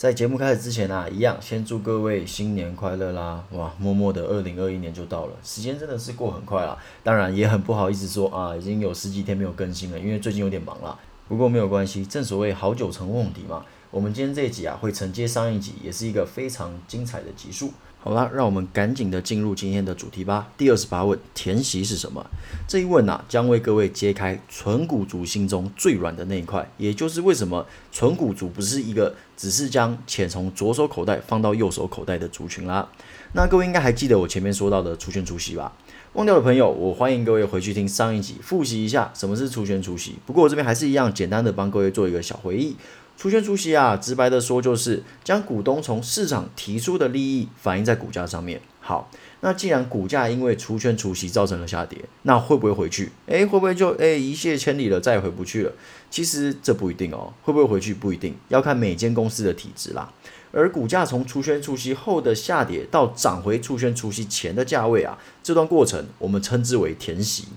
在节目开始之前啊，一样先祝各位新年快乐啦！哇，默默的二零二一年就到了，时间真的是过很快啦。当然也很不好意思说啊，已经有十几天没有更新了，因为最近有点忙啦。不过没有关系，正所谓好酒成问题嘛。我们今天这一集啊，会承接上一集，也是一个非常精彩的集数。好啦，让我们赶紧的进入今天的主题吧。第二十八问，填席是什么？这一问啊，将为各位揭开纯股族心中最软的那一块，也就是为什么纯股族不是一个只是将钱从左手口袋放到右手口袋的族群啦。那各位应该还记得我前面说到的除权除息吧？忘掉的朋友，我欢迎各位回去听上一集复习一下什么是除权除息。不过我这边还是一样简单的帮各位做一个小回忆。除权除息啊，直白的说就是将股东从市场提出的利益反映在股价上面。好，那既然股价因为除权除息造成了下跌，那会不会回去？诶，会不会就诶一泻千里了，再也回不去了？其实这不一定哦，会不会回去不一定，要看每间公司的体质啦。而股价从除权除息后的下跌到涨回除权除息前的价位啊，这段过程我们称之为填息。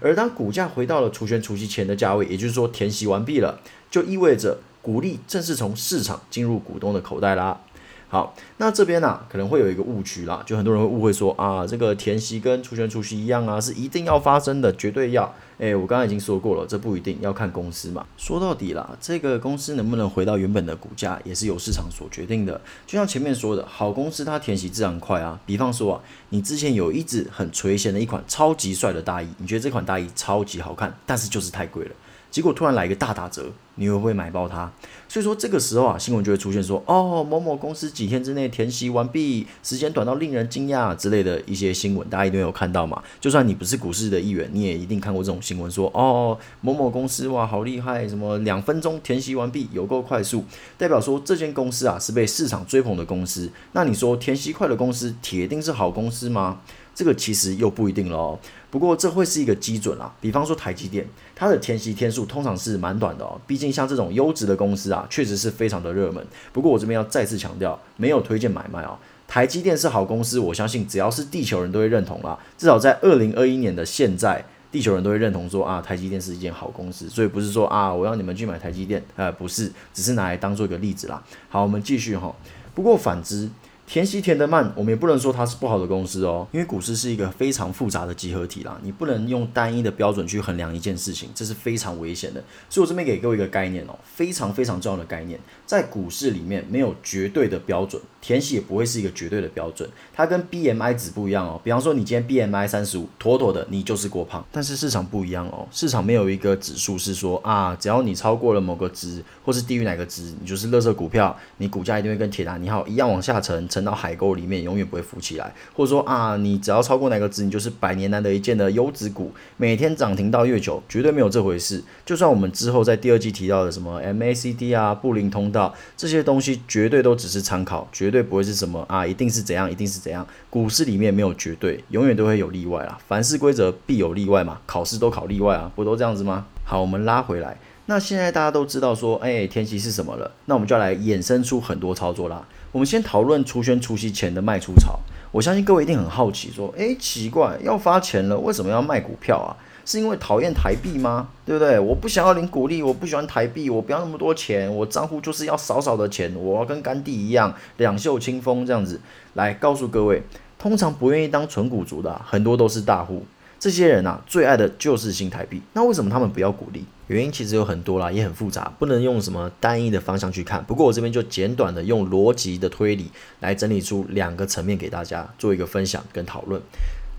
而当股价回到了除权除息前的价位，也就是说填息完毕了，就意味着。股利正式从市场进入股东的口袋啦。好，那这边呢可能会有一个误区啦，就很多人会误会说啊，这个填息跟除权除息一样啊，是一定要发生的，绝对要。诶，我刚刚已经说过了，这不一定要看公司嘛。说到底啦，这个公司能不能回到原本的股价，也是由市场所决定的。就像前面说的，好公司它填息自然快啊。比方说啊，你之前有一只很垂涎的一款超级帅的大衣，你觉得这款大衣超级好看，但是就是太贵了。结果突然来一个大打折，你会不会买爆它？所以说这个时候啊，新闻就会出现说，哦，某某公司几天之内填息完毕，时间短到令人惊讶之类的一些新闻，大家一定有看到嘛？就算你不是股市的一员，你也一定看过这种新闻，说哦，某某公司哇，好厉害，什么两分钟填息完毕，有够快速，代表说这间公司啊是被市场追捧的公司。那你说填息快的公司，铁定是好公司吗？这个其实又不一定了哦。不过这会是一个基准啦，比方说台积电，它的填息天数通常是蛮短的哦。毕竟像这种优质的公司啊，确实是非常的热门。不过我这边要再次强调，没有推荐买卖哦。台积电是好公司，我相信只要是地球人都会认同啦。至少在二零二一年的现在，地球人都会认同说啊，台积电是一件好公司。所以不是说啊，我要你们去买台积电，呃，不是，只是拿来当做一个例子啦。好，我们继续哈。不过反之。填息填得慢，我们也不能说它是不好的公司哦，因为股市是一个非常复杂的集合体啦，你不能用单一的标准去衡量一件事情，这是非常危险的。所以我这边给各位一个概念哦，非常非常重要的概念，在股市里面没有绝对的标准，填息也不会是一个绝对的标准，它跟 B M I 值不一样哦。比方说你今天 B M I 三十五，妥妥的你就是过胖，但是市场不一样哦，市场没有一个指数是说啊，只要你超过了某个值，或是低于哪个值，你就是乐色股票，你股价一定会跟铁达尼号一样往下沉。沉到海沟里面，永远不会浮起来。或者说啊，你只要超过哪个值，你就是百年难得一见的优质股，每天涨停到月球，绝对没有这回事。就算我们之后在第二季提到的什么 MACD 啊、布林通道这些东西，绝对都只是参考，绝对不会是什么啊，一定是怎样，一定是怎样。股市里面没有绝对，永远都会有例外啦。凡事规则必有例外嘛，考试都考例外啊，不都这样子吗？好，我们拉回来。那现在大家都知道说，哎，天息是什么了？那我们就要来衍生出很多操作啦。我们先讨论除权除息前的卖出潮。我相信各位一定很好奇，说，诶，奇怪，要发钱了，为什么要卖股票啊？是因为讨厌台币吗？对不对？我不想要领股利，我不喜欢台币，我不要那么多钱，我账户就是要少少的钱，我要跟甘地一样两袖清风这样子。来告诉各位，通常不愿意当纯股族的很多都是大户，这些人啊，最爱的就是新台币。那为什么他们不要鼓励？原因其实有很多啦，也很复杂，不能用什么单一的方向去看。不过我这边就简短的用逻辑的推理来整理出两个层面给大家做一个分享跟讨论。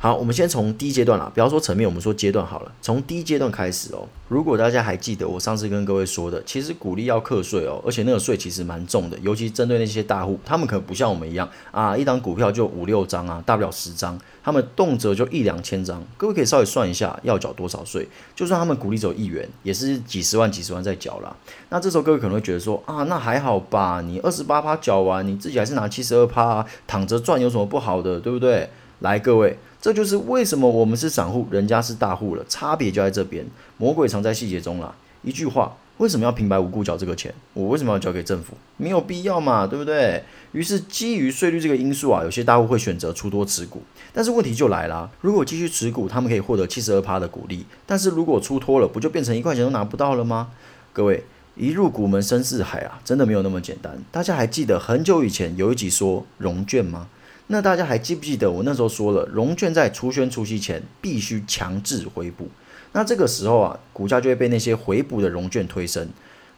好，我们先从第一阶段啦，不要说层面，我们说阶段好了。从第一阶段开始哦。如果大家还记得我上次跟各位说的，其实股利要课税哦，而且那个税其实蛮重的，尤其针对那些大户，他们可能不像我们一样啊，一档股票就五六张啊，大不了十张，他们动辄就一两千张。各位可以稍微算一下要缴多少税，就算他们股利只有一元，也是几十万、几十万在缴啦。那这时候各位可能会觉得说啊，那还好吧，你二十八趴缴完，你自己还是拿七十二趴，躺着赚有什么不好的，对不对？来，各位。这就是为什么我们是散户，人家是大户了，差别就在这边。魔鬼藏在细节中啦。一句话，为什么要平白无故缴这个钱？我为什么要交给政府？没有必要嘛，对不对？于是基于税率这个因素啊，有些大户会选择出多持股。但是问题就来了，如果继续持股，他们可以获得七十二趴的股利。但是如果出脱了，不就变成一块钱都拿不到了吗？各位，一入股门深似海啊，真的没有那么简单。大家还记得很久以前有一集说融券吗？那大家还记不记得我那时候说了，融券在除权除息前必须强制回补。那这个时候啊，股价就会被那些回补的融券推升。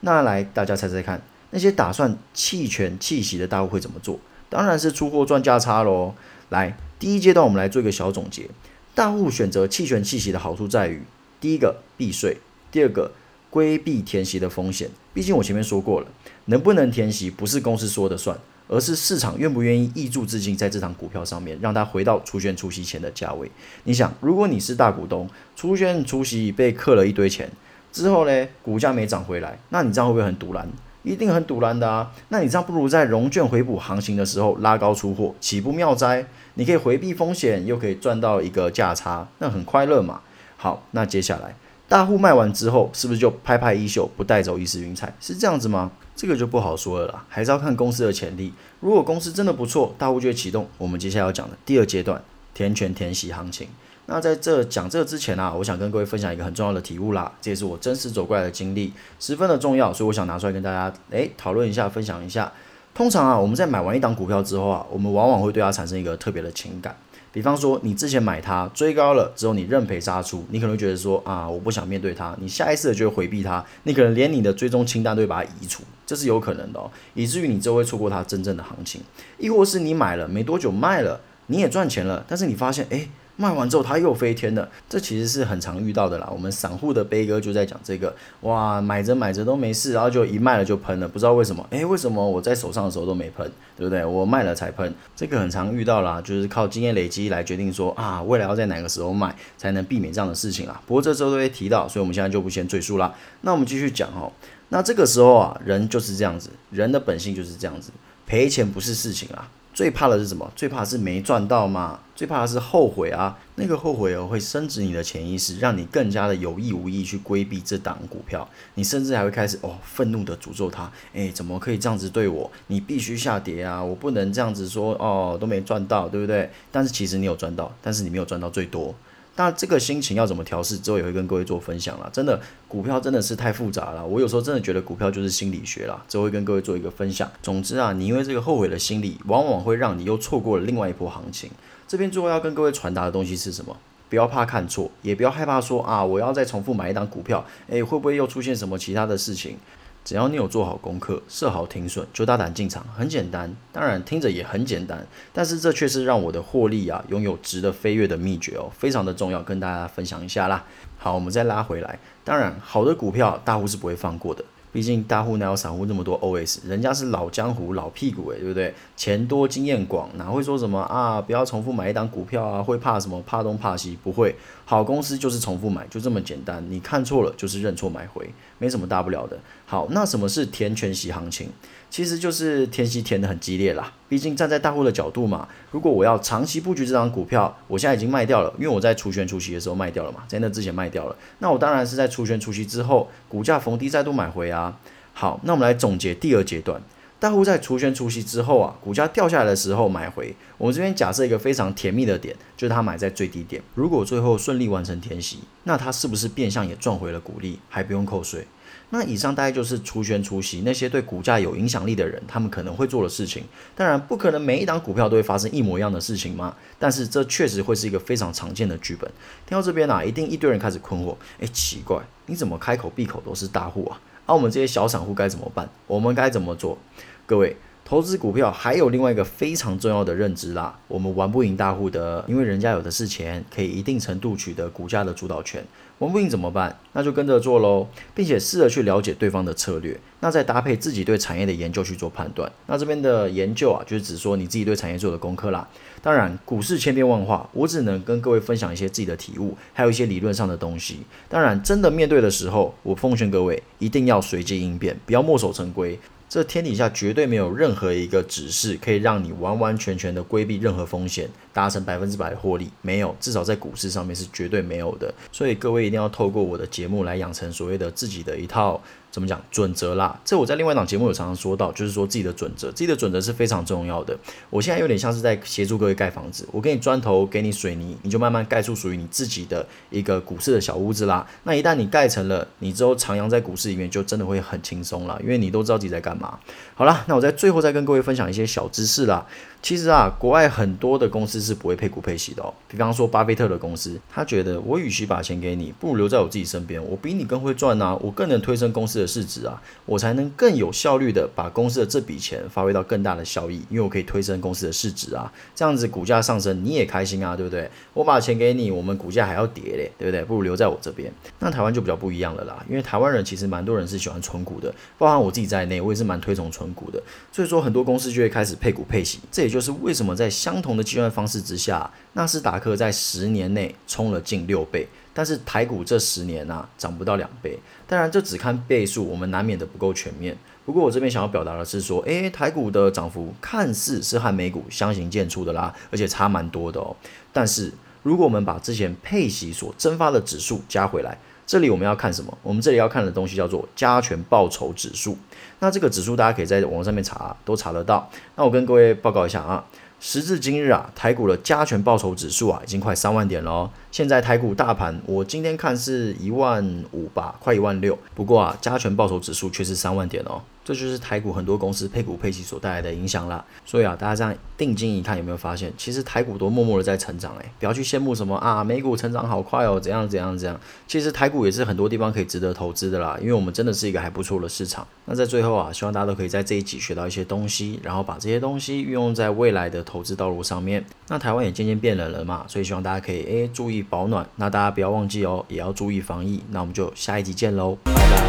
那来大家猜猜看，那些打算弃权弃息的大户会怎么做？当然是出货赚价差喽。来，第一阶段我们来做一个小总结。大户选择弃权弃息的好处在于，第一个避税，第二个规避填息的风险。毕竟我前面说过了，能不能填息不是公司说的算。而是市场愿不愿意挹注资金在这场股票上面，让它回到出现出息前的价位。你想，如果你是大股东，出现出息被克了一堆钱之后呢，股价没涨回来，那你这样会不会很堵拦？一定很堵拦的啊！那你这样不如在融券回补行情的时候拉高出货，岂不妙哉？你可以回避风险，又可以赚到一个价差，那很快乐嘛。好，那接下来大户卖完之后，是不是就拍拍衣袖，不带走一丝云彩？是这样子吗？这个就不好说了啦，还是要看公司的潜力。如果公司真的不错，大户就会启动我们接下来要讲的第二阶段填权填息行情。那在这讲这之前啊，我想跟各位分享一个很重要的体悟啦，这也是我真实走过来的经历，十分的重要，所以我想拿出来跟大家诶讨论一下，分享一下。通常啊，我们在买完一档股票之后啊，我们往往会对它产生一个特别的情感。比方说，你之前买它追高了之后，你认赔杀出，你可能会觉得说啊，我不想面对它，你下意识的就会回避它，你可能连你的追踪清单都会把它移除，这是有可能的哦，以至于你就会错过它真正的行情，亦或是你买了没多久卖了，你也赚钱了，但是你发现哎。卖完之后，它又飞天了，这其实是很常遇到的啦。我们散户的悲歌就在讲这个，哇，买着买着都没事，然后就一卖了就喷了，不知道为什么，诶，为什么我在手上的时候都没喷，对不对？我卖了才喷，这个很常遇到啦，就是靠经验累积来决定说啊，未来要在哪个时候卖，才能避免这样的事情啊。不过这时候都会提到，所以我们现在就不先赘述啦。那我们继续讲哦，那这个时候啊，人就是这样子，人的本性就是这样子，赔钱不是事情啊。最怕的是什么？最怕是没赚到吗？最怕的是后悔啊！那个后悔哦，会升值你的潜意识，让你更加的有意无意去规避这档股票。你甚至还会开始哦，愤怒的诅咒他。诶，怎么可以这样子对我？你必须下跌啊！我不能这样子说哦，都没赚到，对不对？但是其实你有赚到，但是你没有赚到最多。那这个心情要怎么调试？之后也会跟各位做分享了。真的，股票真的是太复杂了。我有时候真的觉得股票就是心理学啦，之后会跟各位做一个分享。总之啊，你因为这个后悔的心理，往往会让你又错过了另外一波行情。这边最后要跟各位传达的东西是什么？不要怕看错，也不要害怕说啊，我要再重复买一档股票，诶，会不会又出现什么其他的事情？只要你有做好功课，设好停损，就大胆进场，很简单。当然听着也很简单，但是这却是让我的获利啊拥有值得飞跃的秘诀哦，非常的重要，跟大家分享一下啦。好，我们再拉回来，当然好的股票大户是不会放过的。毕竟大户哪有散户那么多 OS？人家是老江湖、老屁股诶，对不对？钱多经验广，哪会说什么啊？不要重复买一档股票啊？会怕什么？怕东怕西？不会，好公司就是重复买，就这么简单。你看错了就是认错买回，没什么大不了的。好，那什么是填全息行情？其实就是天息填的很激烈啦，毕竟站在大户的角度嘛，如果我要长期布局这张股票，我现在已经卖掉了，因为我在除权除息的时候卖掉了嘛，在那之前卖掉了，那我当然是在除权除息之后，股价逢低再度买回啊。好，那我们来总结第二阶段，大户在除权除息之后啊，股价掉下来的时候买回，我们这边假设一个非常甜蜜的点，就是他买在最低点，如果最后顺利完成填息，那他是不是变相也赚回了股利，还不用扣税？那以上大概就是除权除息那些对股价有影响力的人，他们可能会做的事情。当然，不可能每一档股票都会发生一模一样的事情嘛。但是这确实会是一个非常常见的剧本。听到这边啊，一定一堆人开始困惑：哎，奇怪，你怎么开口闭口都是大户啊？而我们这些小散户该怎么办？我们该怎么做？各位。投资股票还有另外一个非常重要的认知啦，我们玩不赢大户的，因为人家有的是钱，可以一定程度取得股价的主导权。玩不赢怎么办？那就跟着做喽，并且试着去了解对方的策略，那再搭配自己对产业的研究去做判断。那这边的研究啊，就是指说你自己对产业做的功课啦。当然，股市千变万化，我只能跟各位分享一些自己的体悟，还有一些理论上的东西。当然，真的面对的时候，我奉劝各位一定要随机应变，不要墨守成规。这天底下绝对没有任何一个指示可以让你完完全全的规避任何风险，达成百分之百的获利，没有，至少在股市上面是绝对没有的。所以各位一定要透过我的节目来养成所谓的自己的一套。怎么讲准则啦？这我在另外一档节目有常常说到，就是说自己的准则，自己的准则是非常重要的。我现在有点像是在协助各位盖房子，我给你砖头，给你水泥，你就慢慢盖出属于你自己的一个股市的小屋子啦。那一旦你盖成了，你之后徜徉在股市里面，就真的会很轻松了，因为你都知道自己在干嘛。好了，那我在最后再跟各位分享一些小知识啦。其实啊，国外很多的公司是不会配股配息的哦。比方说巴菲特的公司，他觉得我与其把钱给你，不如留在我自己身边，我比你更会赚啊，我更能推升公司的市值啊，我才能更有效率的把公司的这笔钱发挥到更大的效益，因为我可以推升公司的市值啊，这样子股价上升你也开心啊，对不对？我把钱给你，我们股价还要跌嘞，对不对？不如留在我这边。那台湾就比较不一样了啦，因为台湾人其实蛮多人是喜欢存股的，包含我自己在内，我也是蛮推崇存股的，所以说很多公司就会开始配股配息，这也就是为什么在相同的计算方式之下，纳斯达克在十年内冲了近六倍，但是台股这十年啊涨不到两倍。当然，这只看倍数，我们难免的不够全面。不过我这边想要表达的是说，诶，台股的涨幅看似是和美股相形见绌的啦，而且差蛮多的哦。但是如果我们把之前配息所蒸发的指数加回来，这里我们要看什么？我们这里要看的东西叫做加权报酬指数。那这个指数大家可以在网上面查，都查得到。那我跟各位报告一下啊。时至今日啊，台股的加权报酬指数啊，已经快三万点了。现在台股大盘，我今天看是一万五吧，快一万六。不过啊，加权报酬指数却是三万点哦。这就是台股很多公司配股配息所带来的影响啦。所以啊，大家这样定睛一看，有没有发现，其实台股都默默的在成长诶，不要去羡慕什么啊，美股成长好快哦，怎样怎样怎样。其实台股也是很多地方可以值得投资的啦，因为我们真的是一个还不错的市场。那在最后啊，希望大家都可以在这一集学到一些东西，然后把这些东西运用在未来的投资道路上面。那台湾也渐渐变冷了嘛，所以希望大家可以诶注意保暖。那大家不要忘记哦，也要注意防疫。那我们就下一集见喽，拜拜。